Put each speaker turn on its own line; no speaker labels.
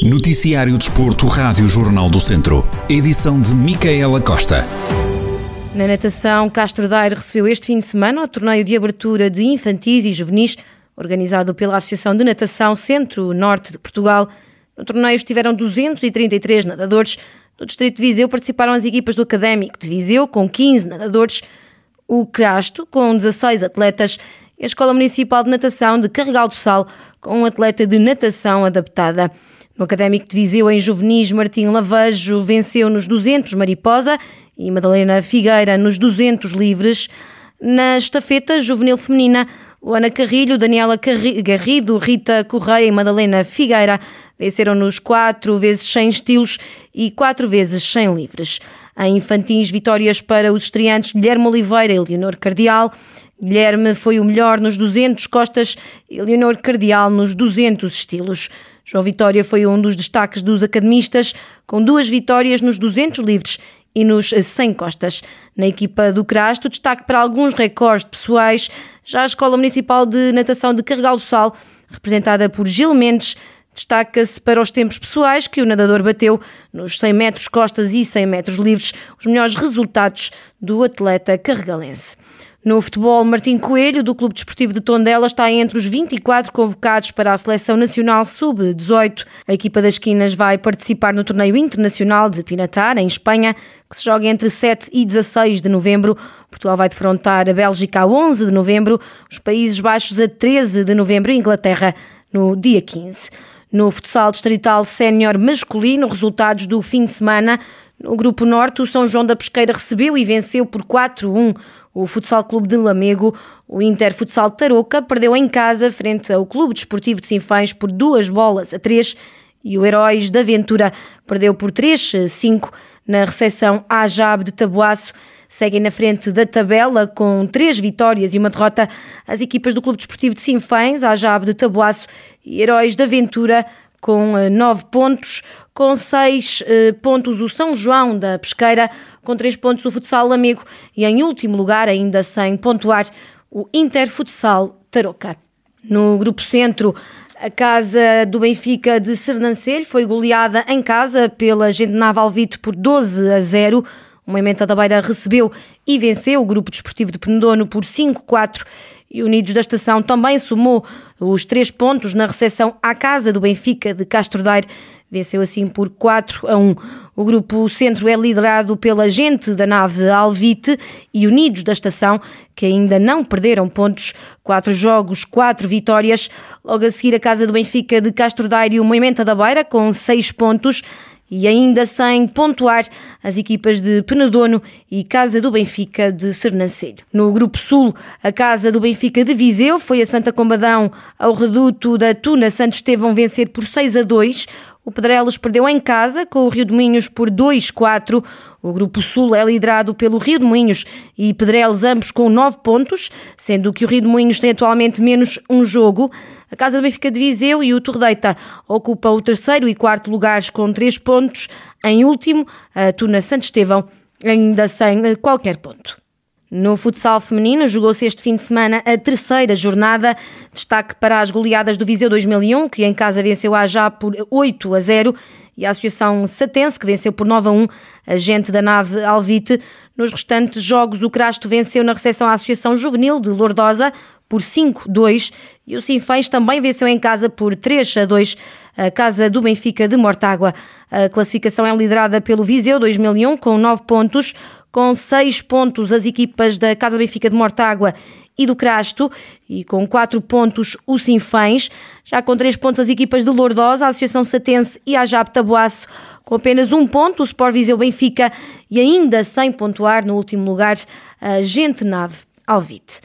Noticiário Desporto, Rádio Jornal do Centro. Edição de Micaela Costa.
Na natação, Castro Daire recebeu este fim de semana o torneio de abertura de infantis e juvenis, organizado pela Associação de Natação Centro-Norte de Portugal. No torneio estiveram 233 nadadores. Do Distrito de Viseu participaram as equipas do Académico de Viseu, com 15 nadadores, o Crasto, com 16 atletas, e a Escola Municipal de Natação de Carregal do Sal, com um atleta de natação adaptada. No Académico de Viseu, em juvenis, Martim Lavejo venceu nos 200 mariposa e Madalena Figueira nos 200 livres. Na estafeta juvenil feminina, Ana Carrilho, Daniela Garrido, Rita Correia e Madalena Figueira venceram nos 4 vezes 100 estilos e 4 vezes 100 livres. Em infantis, vitórias para os estreantes Guilherme Oliveira e Leonor Cardial. Guilherme foi o melhor nos 200 costas e Leonor Cardial nos 200 estilos. João Vitória foi um dos destaques dos academistas, com duas vitórias nos 200 livres e nos 100 costas. Na equipa do Crasto, destaque para alguns recordes pessoais. Já a Escola Municipal de Natação de Carregal do Sal, representada por Gil Mendes, destaca-se para os tempos pessoais que o nadador bateu nos 100 metros costas e 100 metros livres, os melhores resultados do atleta carregalense. No futebol, Martim Coelho, do Clube Desportivo de Tondela, está entre os 24 convocados para a Seleção Nacional Sub-18. A equipa das Quinas vai participar no Torneio Internacional de Pinatar, em Espanha, que se joga entre 7 e 16 de novembro. Portugal vai defrontar a Bélgica a 11 de novembro, os Países Baixos a 13 de novembro e Inglaterra no dia 15. No futsal distrital sénior masculino, resultados do fim de semana. No Grupo Norte, o São João da Pesqueira recebeu e venceu por 4-1 o Futsal Clube de Lamego. O Inter Futsal Tarouca perdeu em casa frente ao Clube Desportivo de Sinfãs por duas bolas a três e o Heróis da Aventura perdeu por 3-5 na recepção à Jab de Tabuaço. Seguem na frente da tabela com três vitórias e uma derrota as equipas do Clube Desportivo de Sinfãs, a Jab de Tabuaço e Heróis da Aventura com eh, nove pontos, com seis eh, pontos o São João da Pesqueira, com três pontos o Futsal Amigo e em último lugar, ainda sem pontuar, o Inter Futsal Tarouca. No Grupo Centro, a casa do Benfica de Sernancelho foi goleada em casa pela Gente Naval Vito por 12 a 0. O Moimenta da Beira recebeu e venceu o Grupo Desportivo de Penedono por 5-4 e Unidos da Estação também somou os três pontos na recepção à casa do Benfica de Castro Daire. Venceu assim por 4 a 1. O grupo Centro é liderado pela gente da nave Alvite e Unidos da Estação, que ainda não perderam pontos. Quatro jogos, quatro vitórias. Logo a seguir, a casa do Benfica de Castro Daire e o Moimenta da Beira, com seis pontos e ainda sem pontuar as equipas de Penedono e Casa do Benfica de Sernancelho. No Grupo Sul, a Casa do Benfica de Viseu foi a Santa Combadão ao reduto da Tuna Santo Estevão vencer por 6 a 2. O Pedrelos perdeu em casa com o Rio de Moinhos por 2-4. O Grupo Sul é liderado pelo Rio de Moinhos e Pedrelos ambos com 9 pontos, sendo que o Rio de Moinhos tem atualmente menos um jogo. A Casa do Benfica de Viseu e o Tordeita ocupam o terceiro e quarto lugares com três pontos. Em último, a Tuna Santo Estevão, ainda sem qualquer ponto. No futsal feminino, jogou-se este fim de semana a terceira jornada. Destaque para as goleadas do Viseu 2001, que em casa venceu a já por 8 a 0, e a Associação Satense, que venceu por 9 a 1 a gente da nave Alvite. Nos restantes jogos, o Crasto venceu na recepção a Associação Juvenil de Lourdosa por 5-2 e o Sinfãs também venceu em casa por 3-2 a casa do Benfica de Mortágua. A classificação é liderada pelo Viseu 2001 com 9 pontos, com 6 pontos as equipas da Casa Benfica de Mortágua e do Crasto, e com 4 pontos o Sinfãs, já com 3 pontos as equipas de Lourdosa, a Associação Satense e a Jab Tabuaço, com apenas um ponto o Sport Viseu Benfica. E ainda sem pontuar no último lugar a Gente Nave Alvite.